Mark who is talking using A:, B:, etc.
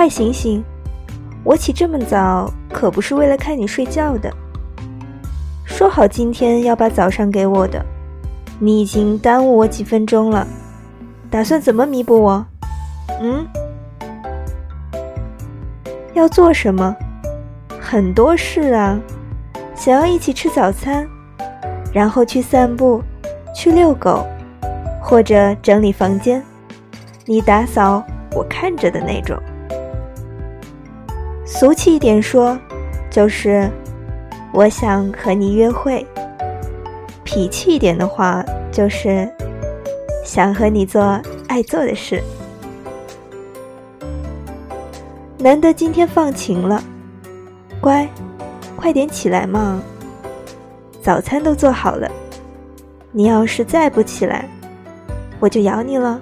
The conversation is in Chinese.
A: 快醒醒！我起这么早可不是为了看你睡觉的。说好今天要把早上给我的，你已经耽误我几分钟了，打算怎么弥补我？嗯？要做什么？很多事啊，想要一起吃早餐，然后去散步，去遛狗，或者整理房间，你打扫，我看着的那种。俗气一点说，就是我想和你约会；脾气一点的话，就是想和你做爱做的事。难得今天放晴了。乖，快点起来嘛！早餐都做好了，你要是再不起来，我就咬你了。